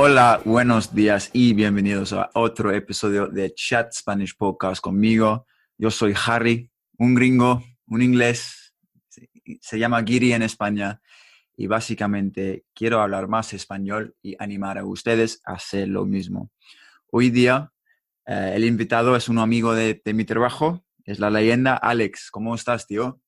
Hola, buenos días y bienvenidos a otro episodio de Chat Spanish Podcast conmigo. Yo soy Harry, un gringo, un inglés, se llama Giri en España y básicamente quiero hablar más español y animar a ustedes a hacer lo mismo. Hoy día eh, el invitado es un amigo de, de mi trabajo, es la leyenda Alex. ¿Cómo estás, tío?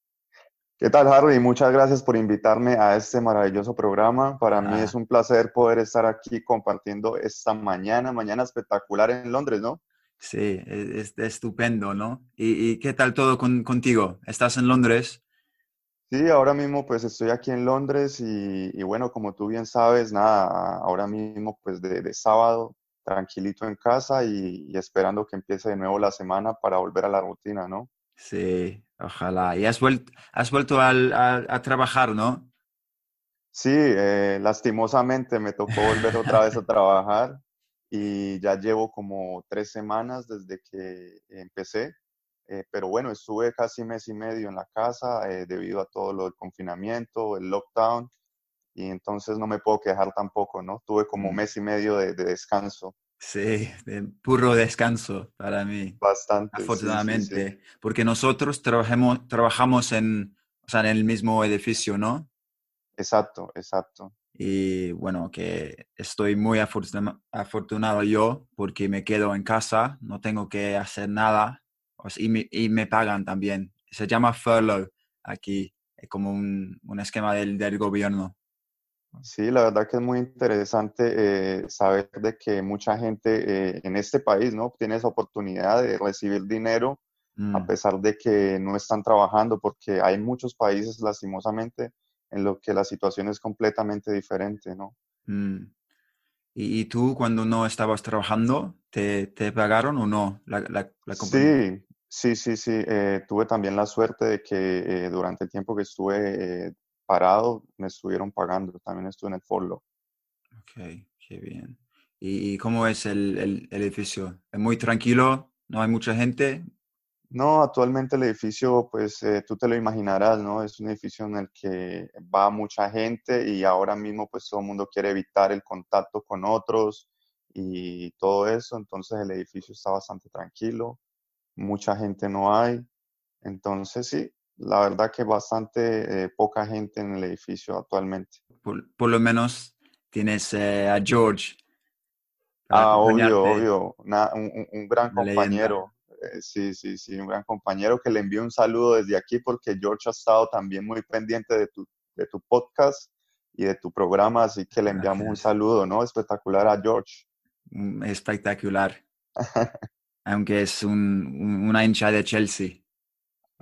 ¿Qué tal, Harry? Muchas gracias por invitarme a este maravilloso programa. Para mí Ah. es un placer poder estar aquí compartiendo esta mañana, mañana espectacular en Londres, ¿no? Sí, es, es estupendo, ¿no? ¿Y, y qué tal todo con- contigo? ¿Estás en Londres? Sí, ahora mismo pues estoy aquí en Londres y, y bueno, como tú bien sabes, nada, ahora mismo pues de, de sábado, tranquilito en casa y, y esperando que empiece de nuevo la semana para volver a la rutina, ¿no? Sí, ojalá. ¿Y has vuelto, has vuelto al- a, a trabajar, no? Sí, eh, lastimosamente me tocó volver otra vez a trabajar y ya llevo como tres semanas desde que empecé, eh, pero bueno, estuve casi mes y medio en la casa eh, debido a todo lo del confinamiento, el lockdown, y entonces no me puedo quejar tampoco, ¿no? Tuve como Mm. mes y medio de, de descanso, Sí, de puro descanso para mí, bastante, sí, sí, sí. afortunadamente, porque nosotros trabajamos, trabajamos en, o sea, en el mismo edificio, ¿no? Exacto, exacto. Y bueno, que estoy muy afortuna- afortunado yo porque me quedo en casa, no tengo que hacer nada y, me, y me pagan también. Se llama furlough aquí, es como un, un esquema del, del gobierno. Sí, la verdad que es muy interesante eh, saber de que mucha gente eh, en este país, ¿no? Tiene esa oportunidad de recibir dinero a Mm, pesar de que no están trabajando, porque hay muchos países, lastimosamente, en los que la situación es completamente diferente, ¿no? mm. ¿Y, y tú cuando no estabas trabajando, te, te pagaron o no la, la, la compañía? Sí, sí, sí, sí. eh, tuve también la suerte de que eh, durante el tiempo que estuve parado, me estuvieron pagando. También estuve en el furlough. Ok, qué bien. ¿Y, y cómo es el, el- el edificio? ¿Es muy tranquilo? ¿No hay mucha gente? No, actualmente el edificio, pues eh, tú te lo imaginarás, ¿no? Es un edificio en el que va mucha gente y ahora mismo pues todo el mundo quiere evitar el contacto con otros y todo eso, entonces el edificio está bastante tranquilo, mucha gente no hay, entonces sí, la verdad que bastante eh, poca gente en el edificio actualmente. Por, por lo menos tienes eh, a George Ah, obvio, obvio, una- un, un- gran compañero, eh, sí, sí, sí, un gran compañero que le envío un saludo desde aquí porque George ha estado también muy pendiente de tu, de tu podcast y de tu programa, así que le enviamos un saludo, ¿no? Espectacular a George. Mm, Espectacular. Aunque es un, un- una hincha de Chelsea.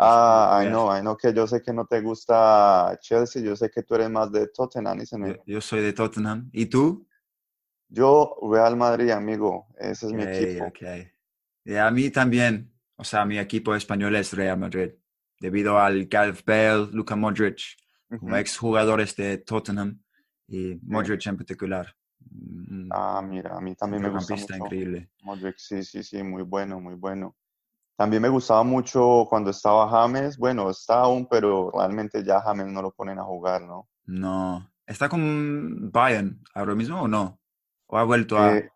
Ah, I know, I know que yo sé que no te gusta Chelsea, yo sé que tú eres más de Tottenham, isn't Yo, soy de Tottenham. ¿Y tú? Yo, Real Madrid, amigo, ese es mi equipo. ok. Y a mí también. O sea, mi equipo español es Real Madrid. Debido al Gareth Bale, Luka Modric, como Ujú. exjugadores de Tottenham y Modric en particular. Mm, Ah, mira, a mí también me gusta mucho. increíble. Modric, sí, sí, sí, muy bueno, muy bueno. También me gustaba mucho cuando estaba James, bueno, está aún, pero realmente ya James no lo ponen a jugar, ¿no? No. ¿Está con Bayern ahora mismo o no? ¿O ha vuelto a, Eh,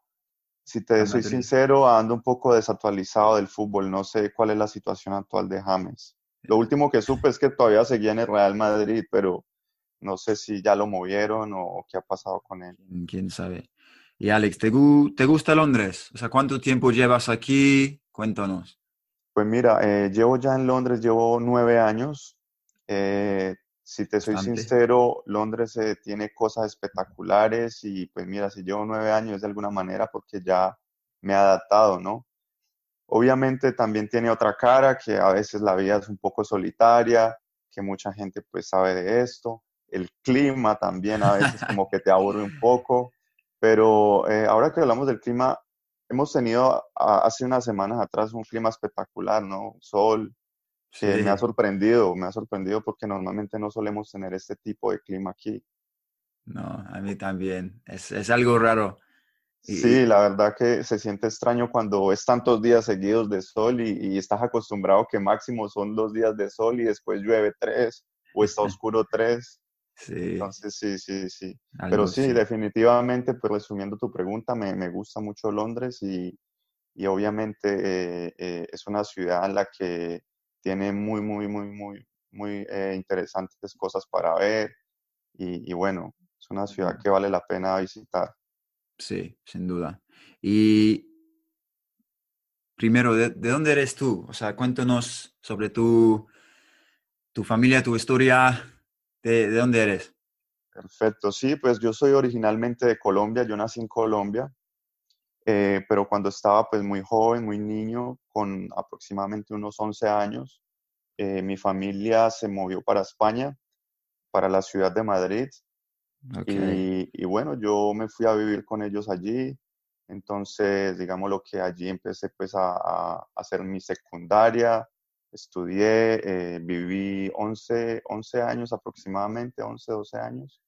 si te a soy Madrid? sincero, ando un poco desactualizado del fútbol, no sé cuál es la situación actual de James. Lo último que supe es que todavía seguía en el Real Madrid, pero no sé si ya lo movieron o, qué ha pasado con él. ¿Quién, quién sabe? Y Alex, ¿te, gu- te gusta Londres? O sea, ¿cuánto tiempo llevas aquí? Cuéntanos. Pues mira, eh, llevo ya en Londres, llevo nueve años. Eh, si te soy Bastante. sincero, Londres eh, tiene cosas espectaculares y pues mira, si llevo nueve años de alguna manera porque ya me he adaptado, ¿no? Obviamente también tiene otra cara, que a veces la vida es un poco solitaria, que mucha gente pues sabe de esto. El clima también a veces como que te aburre un poco, pero ahora que hablamos del clima, hemos tenido hace unas semanas atrás un clima espectacular, ¿no? Sol, que me ha sorprendido, me ha sorprendido porque normalmente no solemos tener este tipo de clima aquí. No, a mí también. Es, es algo raro. Sí, la verdad que se siente extraño cuando es tantos días seguidos de sol y, estás acostumbrado que máximo son dos días de sol y después llueve tres o está oscuro tres. Sí. Entonces, sí, sí, sí. Pero sí, definitivamente, pues resumiendo tu pregunta, me, me gusta mucho Londres y, y obviamente eh, eh, es una ciudad en la que tiene muy, muy, muy, muy, muy eh, interesantes cosas para ver y, y bueno, es una ciudad que vale la pena visitar. Sí, sin duda. Y primero, ¿de, dónde eres tú? O sea, cuéntanos sobre tu, tu familia, tu historia, de, dónde eres. Perfecto, sí, pues yo soy originalmente de Colombia, yo nací en Colombia, eh, pero cuando estaba pues muy joven, muy niño, con aproximadamente unos 11 años, eh, mi familia se movió para España, para la ciudad de Madrid, y, bueno, yo me fui a vivir con ellos allí. Entonces, digamos lo que allí empecé pues a, hacer mi secundaria, estudié, eh, viví 11, 11 años aproximadamente, 11, 12 años.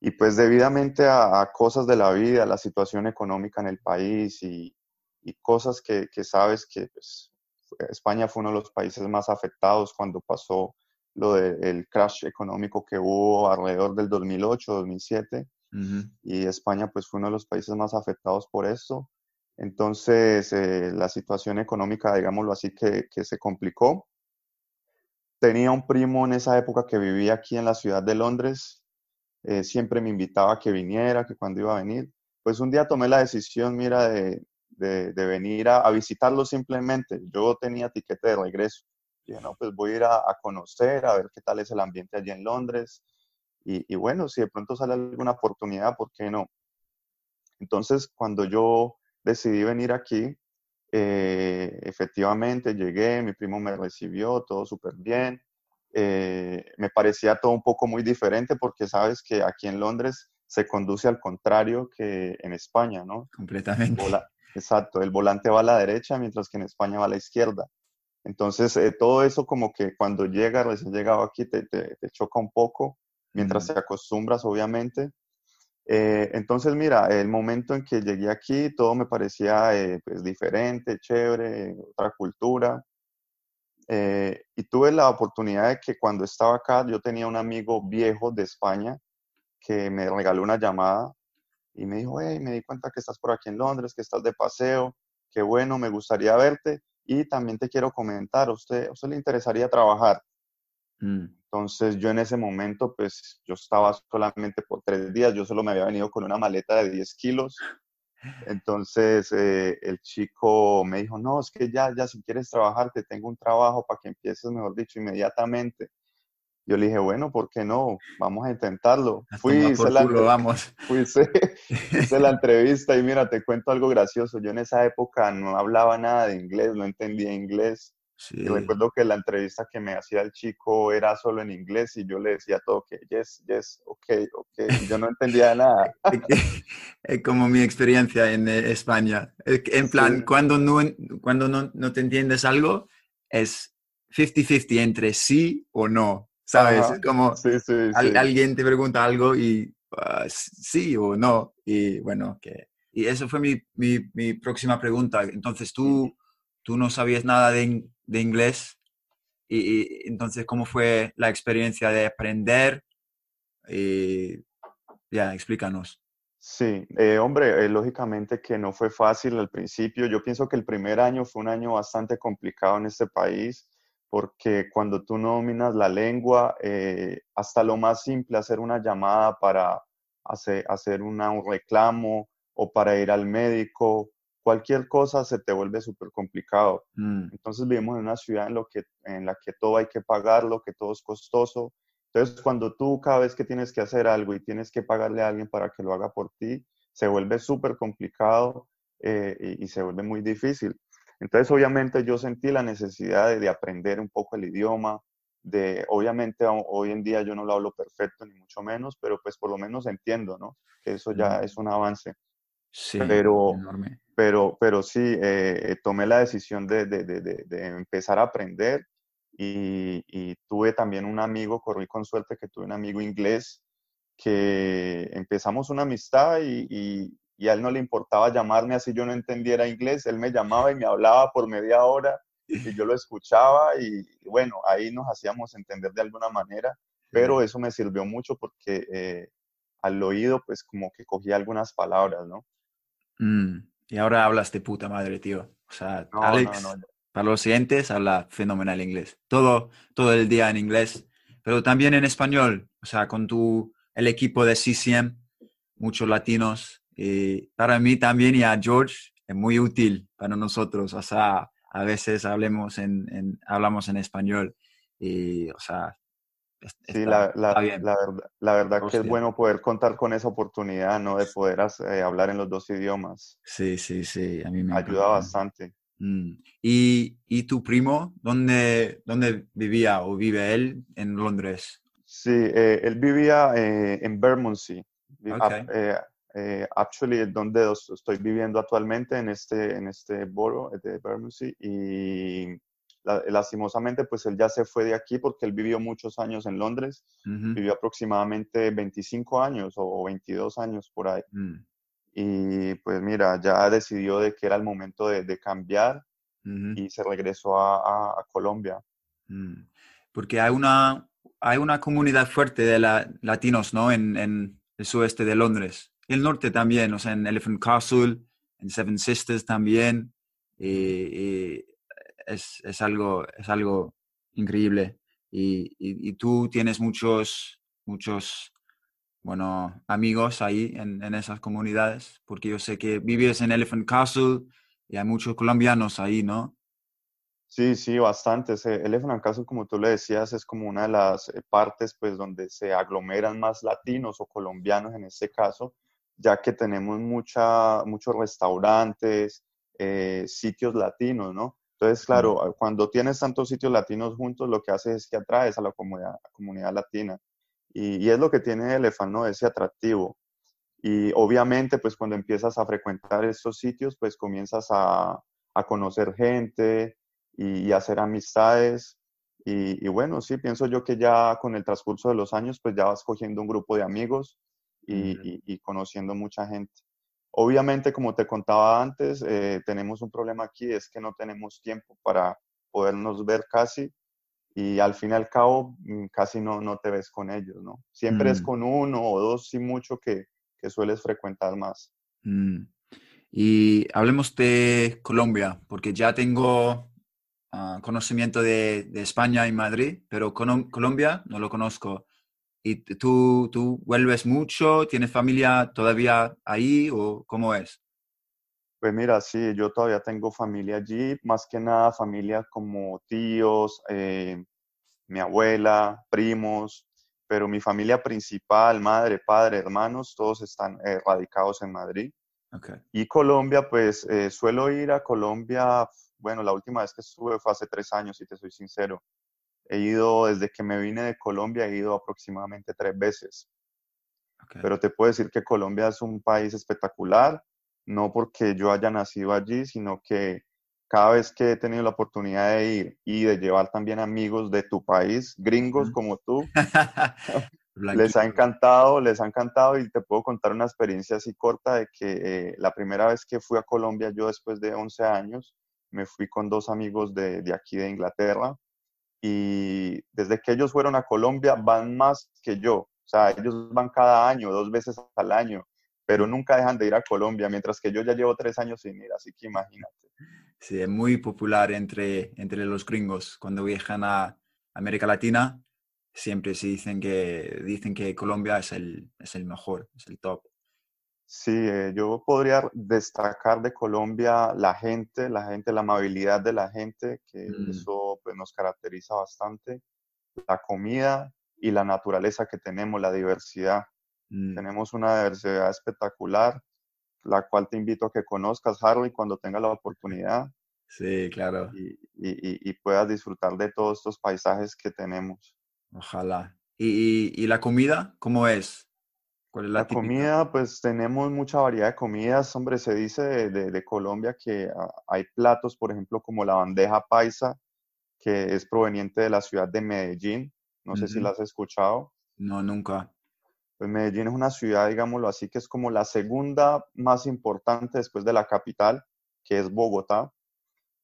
Y pues debidamente a, cosas de la vida, la situación económica en el país y, y cosas que, que, sabes que pues, España fue uno de los países más afectados cuando pasó lo del crash económico que hubo alrededor del 2008, 2007, y España pues fue uno de los países más afectados por esto. Entonces, eh, la situación económica, digámoslo así, que, se complicó. Tenía un primo en esa época que vivía aquí en la ciudad de Londres. Eh, siempre me invitaba a que viniera, que cuando iba a venir. Pues un día tomé la decisión, mira, de, de, venir a, a, visitarlo simplemente. Yo tenía tiquete de regreso dije, no, pues voy a ir a, conocer, a ver qué tal es el ambiente allí en Londres. Y, bueno, si de pronto sale alguna oportunidad, ¿por qué no? Entonces, cuando yo decidí venir aquí, eh, efectivamente llegué, mi primo me recibió, todo súper bien. Eh, me parecía todo un poco muy diferente porque sabes que aquí en Londres se conduce al contrario que en España, ¿no? Completamente. exacto, el volante va a la derecha mientras que en España va a la izquierda. Entonces, eh, todo eso como que cuando llega, recién llegado aquí, te, te, choca un poco, mientras te acostumbras, obviamente. Eh, entonces, mira, el momento en que llegué aquí, todo me parecía eh, pues, diferente, chévere, otra cultura. y tuve la oportunidad de que cuando estaba acá, yo tenía un amigo viejo de España que me regaló una llamada y me dijo, hey, me di cuenta que estás por aquí en Londres, que estás de paseo, qué bueno, me gustaría verte y también te quiero comentar, ¿a usted, usted le interesaría trabajar? Mm. Entonces yo en ese momento, pues yo estaba solamente por tres días, yo solo me había venido con una maleta de 10 kilos. Entonces eh, el chico me dijo, no, es que ya, ya si quieres trabajar, te tengo un trabajo para que empieces, mejor dicho, inmediatamente. Yo le dije, bueno, ¿por qué no? Vamos a intentarlo. Fui, hice la, vamos. Fui, hice, la entrevista y mira, te cuento algo gracioso. Yo en esa época no hablaba nada de inglés, no entendía inglés. Y recuerdo que la entrevista que me hacía el chico era solo en inglés y yo le decía todo que yes, yes, ok, ok. Yo no entendía nada. es como mi experiencia en eh, España. En plan, cuando, no, cuando no, no te entiendes algo, es 50-50 entre sí o no. ¿sabes? Como alguien te pregunta algo y ah, sí o no. Y bueno, que... Y eso fue mi, mi, mi, próxima pregunta. Entonces, tú, tú no sabías nada de, de inglés. Y, entonces, ¿cómo fue la experiencia de aprender? Y ya, explícanos. Sí, eh, hombre, eh, lógicamente que no fue fácil al principio. Yo pienso que el primer año fue un año bastante complicado en este país porque cuando tú no dominas la lengua, eh, hasta lo más simple, hacer una llamada para hacer, hacer un reclamo o para ir al médico, cualquier cosa se te vuelve súper complicado. Mm. Entonces vivimos en una ciudad en, lo que, en la que todo hay que pagarlo, que todo es costoso. Entonces cuando tú cada vez que tienes que hacer algo y tienes que pagarle a alguien para que lo haga por ti, se vuelve súper complicado eh, y se vuelve muy difícil. Entonces, obviamente yo sentí la necesidad de, aprender un poco el idioma, de, obviamente hoy en día yo no lo hablo perfecto, ni mucho menos, pero pues por lo menos entiendo, ¿no? Que eso ya es un avance. Sí, pero, enorme. pero, pero sí, eh, tomé la decisión de, de, de, de empezar a aprender y, y, tuve también un amigo, corrí con suerte que tuve un amigo inglés que empezamos una amistad y, y, y, a él no le importaba llamarme así yo no entendiera inglés, él me llamaba y me hablaba por media hora y yo lo escuchaba y bueno, ahí nos hacíamos entender de alguna manera, pero eso me sirvió mucho porque eh, al oído pues como que cogía algunas palabras, ¿no? Mm, y ahora hablas de puta madre, tío. O sea, Alex, para los siguientes, habla fenomenal inglés. Todo, todo el día en inglés, pero también en español. O sea, con tu, el equipo de CCM, muchos latinos. Y para mí también y a George es muy útil para nosotros. O sea, a veces hablemos en, hablamos en español. Y, o sea, sí, la, la, verdad, la verdad que es bueno poder contar con esa oportunidad, ¿no? De poder eh, hablar en los dos idiomas. Sí, sí, sí, a mí me ayuda bastante. Mm. ¿Y, ¿Y, tu primo, dónde, dónde vivía o vive él en Londres? Sí, eh, él vivía eh, en Bermondsey. Okay. Actually, donde estoy viviendo actualmente, en este, en este borough de Bermondsey. Y lastimosamente, pues él ya se fue de aquí porque él vivió muchos años en Londres. Vivió aproximadamente 25 años o 22 años por ahí. Mm. Y pues mira, ya decidió de que era el momento de, de cambiar y se regresó a, a, Colombia. Mm. Porque hay una, hay una comunidad fuerte de la, latinos, ¿no? En, en, el sudeste de Londres. Y el norte también, o sea, en Elephant Castle, en Seven Sisters también. Y, y es, es, algo, es algo increíble. Y, y, tú tienes muchos, muchos bueno, amigos ahí en, en, esas comunidades, porque yo sé que vives en Elephant Castle y hay muchos colombianos ahí, ¿no? Sí, sí, bastantes. Elephant Castle, como tú le decías, es como una de las eh, partes pues donde se aglomeran más latinos o colombianos en este caso, ya que tenemos mucha, muchos restaurantes, eh, sitios latinos, ¿no? Entonces, claro, cuando tienes tantos sitios latinos juntos, lo que hace es que atraes a la comunidad, a la comunidad latina. Y, es lo que tiene Elephant, ¿no? Ese atractivo. Y obviamente, pues cuando empiezas a frecuentar estos sitios, pues comienzas a, a conocer gente y, a hacer amistades. Y, y, bueno, sí, pienso yo que ya con el transcurso de los años, pues ya vas cogiendo un grupo de amigos y, y conociendo mucha gente. Obviamente, como te contaba antes, eh, tenemos un problema aquí, es que no tenemos tiempo para podernos ver casi y al fin y al cabo mm, casi no, no te ves con ellos, ¿no? Siempre es mm. con uno o dos, sí mucho, que, que sueles frecuentar más. Mm. Y hablemos de Colombia, porque ya tengo ah, conocimiento de, de, España y Madrid, pero Colombia no lo conozco. ¿Y tú, tú vuelves mucho? ¿Tienes familia todavía ahí o cómo es? Pues mira, sí, yo todavía tengo familia allí, más que nada familia como tíos, eh, mi abuela, primos, pero mi familia principal, madre, padre, hermanos, todos están eh, radicados en Madrid. Okay. Y Colombia, pues eh, suelo ir a Colombia, bueno, la última vez que estuve fue hace tres años, si te soy sincero. He ido, desde que me vine de Colombia, he ido aproximadamente tres veces. Okay. Pero te puedo decir que Colombia es un país espectacular no porque yo haya nacido allí, sino que cada vez que he tenido la oportunidad de ir y de llevar también amigos de tu país, gringos como tú, les ha encantado, les ha encantado y te puedo contar una experiencia así corta de que eh, la primera vez que fui a Colombia, yo después de 11 años, me fui con dos amigos de, de aquí de Inglaterra y desde que ellos fueron a Colombia van más que yo, o sea, ellos van cada año, dos veces al año pero nunca dejan de ir a Colombia, mientras que yo ya llevo tres años sin ir, así que imagínate. Sí, es muy popular entre, entre los gringos. Cuando viajan a América Latina, siempre se dicen que, dicen que Colombia es el, es el mejor, es el top. Sí, eh, yo podría destacar de Colombia la gente, la gente, la amabilidad de la gente, que mm. eso pues, nos caracteriza bastante, la comida y la naturaleza que tenemos, la diversidad. Mm. Tenemos una diversidad espectacular, la cual te invito a que conozcas, Harley, cuando tengas la oportunidad. Sí, claro. Y, y, y, puedas disfrutar de todos estos paisajes que tenemos. Ojalá. ¿Y, y la comida, cómo es? ¿Cuál es la, La comida, pues tenemos mucha variedad de comidas. Hombre, se dice de, de- de Colombia que ah, hay platos, por ejemplo, como la bandeja paisa, que es proveniente de la ciudad de Medellín. No sé si la has escuchado. No, nunca. Pues Medellín es una ciudad, digámoslo así, que es como la segunda más importante después de la capital, que es Bogotá.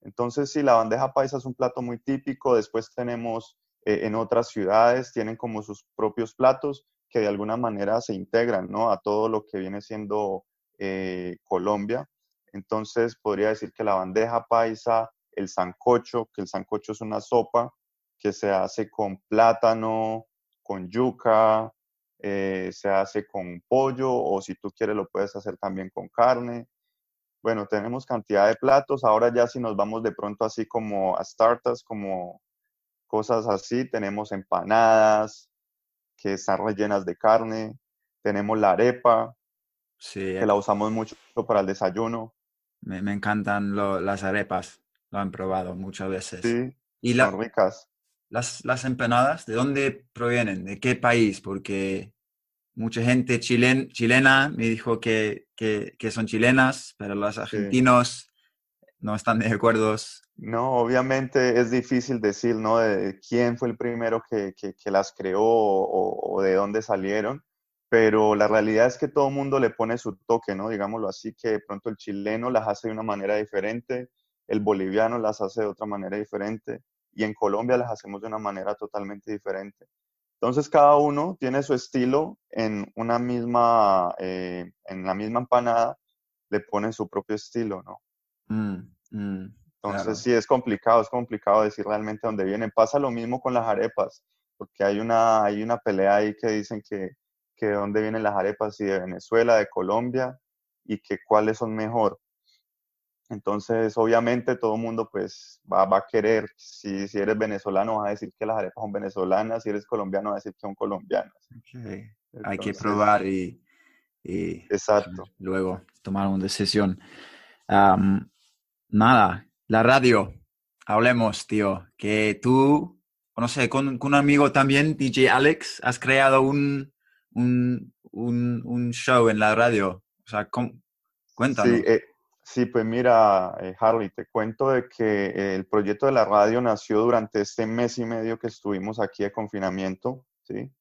Entonces, sí, la bandeja paisa es un plato muy típico. Después tenemos eh, en otras ciudades, tienen como sus propios platos que de alguna manera se integran, ¿no? A todo lo que viene siendo eh, Colombia. Entonces, podría decir que la bandeja paisa, el sancocho, que el sancocho es una sopa que se hace con plátano, con yuca, eh, se hace con pollo o si tú quieres lo puedes hacer también con carne. Bueno, tenemos cantidad de platos. Ahora ya si nos vamos de pronto así como a starters, como cosas así, tenemos empanadas que están rellenas de carne. Tenemos la arepa, Sí, que la usamos mucho para el desayuno. me, me encantan lo- las arepas. Lo han probado muchas veces. Sí, ¿Y son la, ricas. las, las empanadas, de dónde provienen? ¿De qué país? Porque mucha gente chilen, chilena me dijo que, que, que son chilenas, pero los Sí. argentinos no están de acuerdo. No, obviamente es difícil decir, ¿no? De quién fue el primero que, que- que las creó o, o de dónde salieron, pero la realidad es que todo el mundo le pone su toque, ¿no? Digámoslo así, que de pronto el chileno las hace de una manera diferente, el boliviano las hace de otra manera diferente y en Colombia las hacemos de una manera totalmente diferente. Entonces cada uno tiene su estilo en una misma, eh, en la misma empanada, le pone su propio estilo, ¿no? Mm, mm, Entonces claro. sí es complicado, es complicado decir realmente dónde vienen. Pasa lo mismo con las arepas, porque hay una, hay una pelea ahí que dicen que, que de dónde vienen las arepas, si de Venezuela, de Colombia, y que cuáles son mejor. Entonces, obviamente todo el mundo pues va, va a querer, si, si eres venezolano vas a decir que las arepas son venezolanas, si eres colombiano vas a decir que son colombianas. Ok. Hay que probar y, y exacto. luego tomar una decisión. Am, nada, la radio. Hablemos, tío. Que tú, no sé, con, con un amigo también, DJ Alex, has creado un, un, un, un show en la radio. O sea, cuéntanos. Sí, eh, sí, pues mira, eh, Harley, te cuento de que el proyecto de la radio nació durante este mes y medio que estuvimos aquí de confinamiento, ¿sí?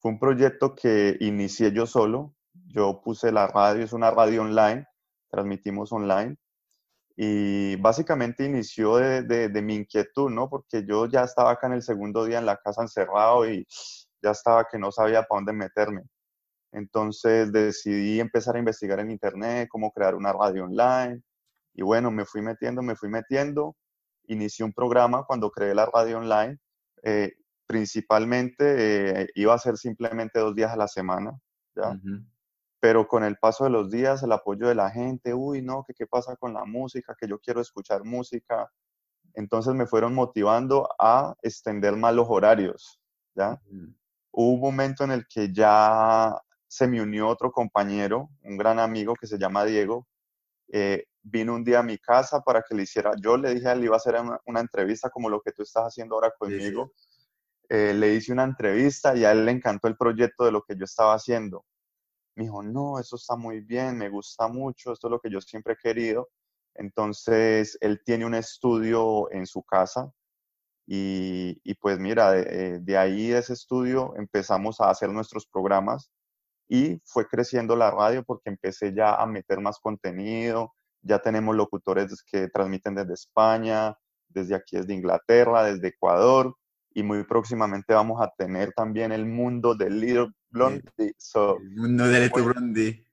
Fue un proyecto que inicié yo solo. Yo puse la radio, es una radio online, transmitimos online. Y básicamente inició de, de- de mi inquietud, ¿no? Porque yo ya estaba acá en el segundo día en la casa encerrado y ya estaba que no sabía para dónde meterme. Entonces decidí empezar a investigar en internet cómo crear una radio online. Y bueno, me fui metiendo, me fui metiendo. Inicié un programa cuando creé la radio online. eh, principalmente eh, iba a ser simplemente dos días a la semana, ¿ya? Ujú. Pero con el paso de los días, el apoyo de la gente, uy, no, que qué pasa con la música, que yo quiero escuchar música. Entonces me fueron motivando a extender más los horarios, ¿ya? Ujú. hubo un momento en el que ya se me unió otro compañero, un gran amigo que se llama Diego. eh, vino un día a mi casa para que le hiciera, yo le dije a él, iba a hacer una, una entrevista como lo que tú estás haciendo ahora Sí, sí. conmigo. Eh, le hice una entrevista y a él le encantó el proyecto de lo que yo estaba haciendo. Me dijo, no, eso está muy bien, me gusta mucho, esto es lo que yo siempre he querido. Entonces, él tiene un estudio en su casa y, y pues mira, de, eh, de ahí, de ese estudio, empezamos a hacer nuestros programas y fue creciendo la radio porque empecé ya a meter más contenido, ya tenemos locutores que transmiten desde España, desde aquí desde Inglaterra, desde Ecuador y muy próximamente vamos a tener también el mundo de Little Blondie. So, El mundo de muy- Brondi.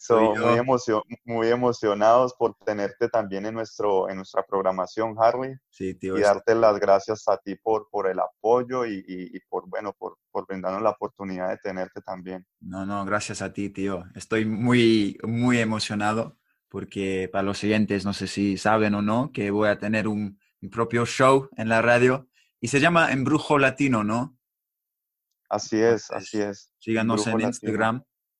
So, muy, emocio- muy emocionados por tenerte también en, nuestro, en nuestra programación, Harry Sí, tío. y darte las gracias a ti por, por el apoyo y, y- y por, bueno, por, por brindarnos la oportunidad de tenerte también. No, no, gracias a ti, tío. Estoy muy, muy emocionado porque para los siguientes, no sé si saben o no, que voy a tener un, mi propio show en la radio y se llama Embrujo Latino, ¿no? Así es, así es. Síganos Embrujo en Latino.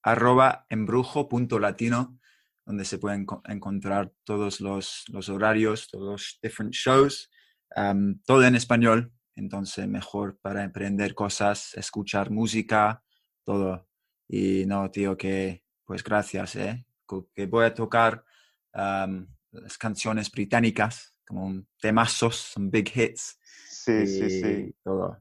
Arroba embrujo.latino, donde se pueden co- encontrar todos los, los horarios, todos los different shows, um, todo en español. Entonces, mejor para emprender cosas, escuchar música, todo. Y no, tío, que pues gracias, ¿eh? Que voy a tocar las canciones británicas, como un temazos, son big hits. Sí, sí, sí. Todo,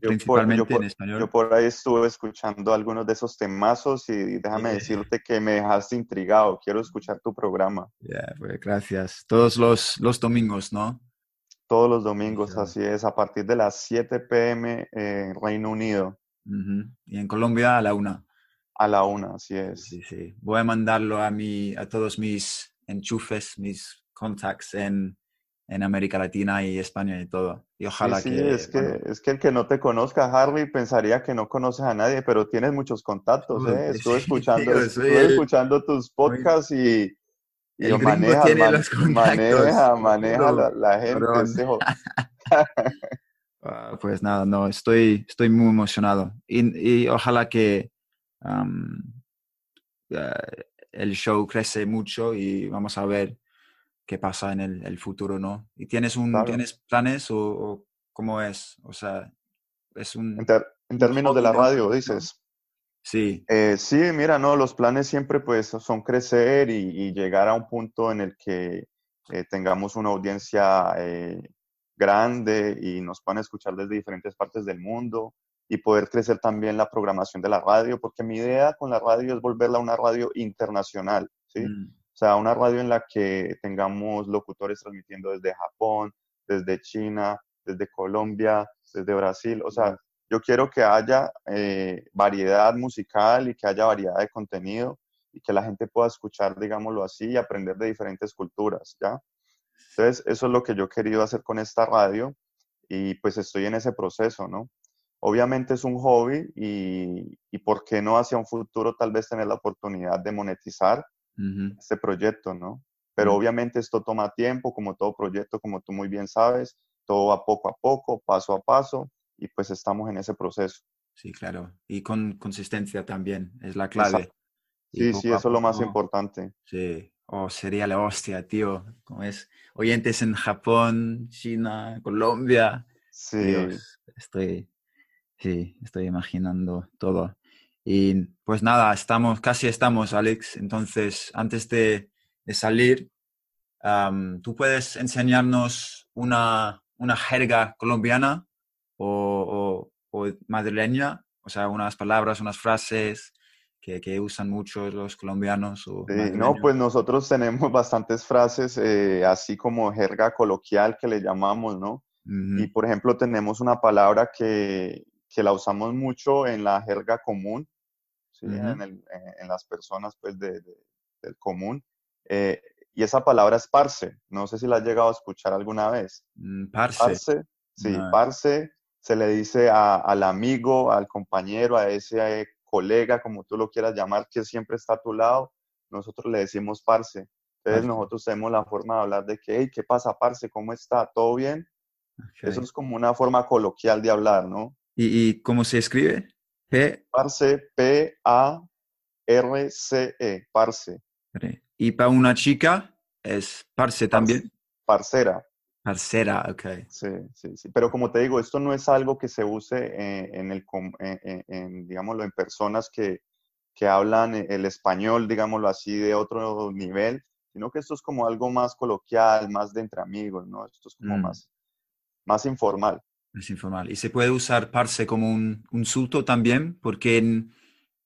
principalmente en español. Yo por ahí estuve escuchando algunos de esos temazos y déjame decirte que me dejaste intrigado. Quiero escuchar tu programa. Yeah, pues gracias. Todos los, los domingos, ¿no? Todos los domingos, así es, a partir de las 7 pm en Reino Unido. Y en Colombia a la una. A la una, así es. Sí, sí. Voy a mandarlo a, mi, a todos mis enchufes, mis contacts en, en América Latina y España y todo. Y ojalá sí, que... Es que, es que el que no te conozca, Harvey, pensaría que no conoces a nadie, pero tienes muchos contactos, ¿eh? Estuve escuchando, estuve escuchando tus podcasts y, y el maneja, tiene los maneja, maneja la, la, gente. Este ah, pues nada, no, estoy, estoy muy emocionado. Y, y ojalá que eh, el show crece mucho y vamos a ver qué pasa en el, futuro, ¿no? ¿Y tienes, un, ¿tienes planes o, cómo es? O sea, es un... En, términos de la radio, dices. Sí. Eh, sí, mira, no, los planes siempre pues son crecer y, llegar a un punto en el que eh, tengamos una audiencia eh, grande y nos puedan escuchar desde diferentes partes del mundo y poder crecer también la programación de la radio, porque mi idea con la radio es volverla a una radio internacional, ¿sí? Mm. O sea, una radio en la que tengamos locutores transmitiendo desde Japón, desde China, desde Colombia, desde Brasil. O sea, yo quiero que haya eh, variedad musical y que haya variedad de contenido y que la gente pueda escuchar, digámoslo así, y aprender de diferentes culturas, ¿ya? Entonces, eso es lo que yo he querido hacer con esta radio y pues estoy en ese proceso, ¿no? Obviamente es un hobby y, y por qué no hacia un futuro tal vez tener la oportunidad de monetizar este proyecto, ¿no? Pero obviamente esto toma tiempo, como todo proyecto, como tú muy bien sabes, todo va poco a poco, paso a paso, y pues estamos en ese proceso. Sí, claro. Y con consistencia también, es la clave. Sí, sí, eso es lo más importante. Sí, o oh, sería la hostia, tío. Como es oyentes en Japón, China, Colombia. Sí. estoy, sí, estoy imaginando todo. Y pues nada, estamos, casi estamos, Alex. Entonces, antes de, salir, ¿tú puedes enseñarnos una, una jerga colombiana o, madrileña? O sea, unas palabras, unas frases que, usan mucho los colombianos. O no, pues nosotros tenemos bastantes frases, eh, así como jerga coloquial que le llamamos, ¿no? Y por ejemplo, tenemos una palabra que, que la usamos mucho en la jerga común, en, las personas pues, de, del común. Eh, y esa palabra es parce. No sé si la has llegado a escuchar alguna vez. Mm, parce. Sí, parce se le dice al amigo, al compañero, a ese eh, colega, como tú lo quieras llamar, que siempre está a tu lado. Nosotros le decimos parce. Entonces nosotros tenemos la forma de hablar de que, hey, ¿qué pasa, parce? ¿Cómo está? ¿Todo bien? Eso es como una forma coloquial de hablar, ¿no? ¿Y, y cómo se escribe? Parce, P-A-R-C-E, parce. Y para una chica es parce también. Parcera. Parcera, ok. Sí, sí, sí. Pero como te digo, esto no es algo que se use eh, en, el, en, digámoslo, en personas que, que hablan el español, digámoslo así, de otro nivel, sino que esto es como algo más coloquial, más de entre amigos, ¿no? Esto es como mm. más, más informal. Es informal. Y se puede usar parce como un insulto también, porque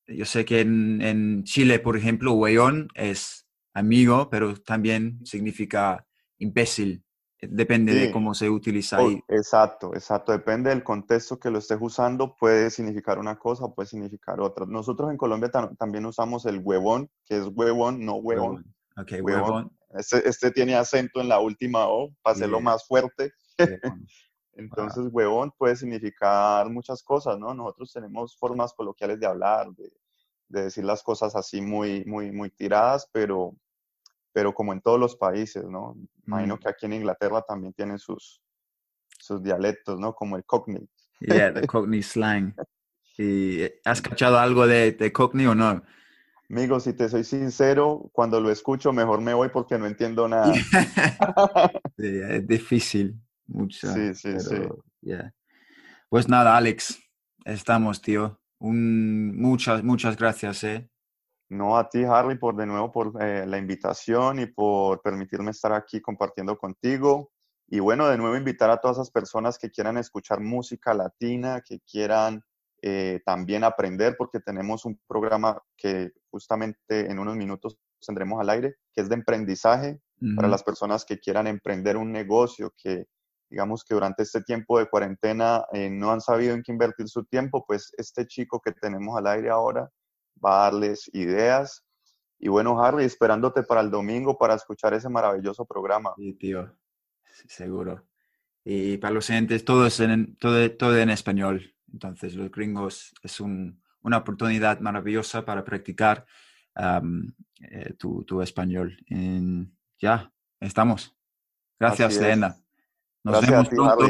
yo sé que en, Chile, por ejemplo, weón es amigo, pero también significa imbécil. Depende de cómo se utiliza ahí. Exacto, exacto. Depende del contexto que lo estés usando, puede significar una cosa o puede significar otra. Nosotros en Colombia también usamos el huevón, que es huevón, no huevón. Ok, huevón. Este, este, tiene acento en la última O, para hacerlo más fuerte. Entonces, huevón puede significar muchas cosas, ¿no? Nosotros tenemos formas coloquiales de hablar, de, decir las cosas así muy, muy, muy tiradas, pero, pero como en todos los países, ¿no? Imagino mm. que aquí en Inglaterra también tienen sus, sus dialectos, ¿no? Como el Cockney. Yeah, el Cockney slang. ¿Y has cachado algo de, de Cockney o no? Amigo, si te soy sincero, cuando lo escucho mejor me voy porque no entiendo nada. sí, es difícil mucho. Sí, sí, sí. Pues nada, Alex, estamos, tío. muchas, muchas gracias. ¿eh? No a ti, Harley, por de nuevo por eh, la invitación y por permitirme estar aquí compartiendo contigo. Y bueno, de nuevo invitar a todas esas personas que quieran escuchar música latina, que quieran eh, también aprender, porque tenemos un programa que justamente en unos minutos tendremos al aire, que es de emprendizaje para las personas que quieran emprender un negocio, que digamos que durante este tiempo de cuarentena eh, no han sabido en qué invertir su tiempo, pues este chico que tenemos al aire ahora va a darles ideas. Y bueno, Harry, esperándote para el domingo para escuchar ese maravilloso programa. Sí, tío, seguro. Y para los oyentes, todo es en, todo, todo en español. Entonces, los gringos es una oportunidad maravillosa para practicar eh, tu, tu, español. ya, estamos. Gracias, Elena. Nos vemos pronto.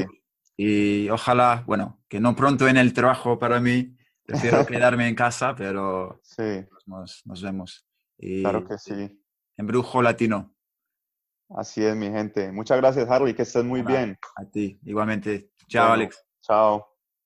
Y ojalá, bueno, que no pronto en el trabajo para mí. Prefiero quedarme en casa, pero sí. nos, nos vemos. claro que sí. Embrujo latino. Así es, mi gente. Muchas gracias, Harley. Que estés muy bien. A ti, igualmente. Chao, Alex. Chao.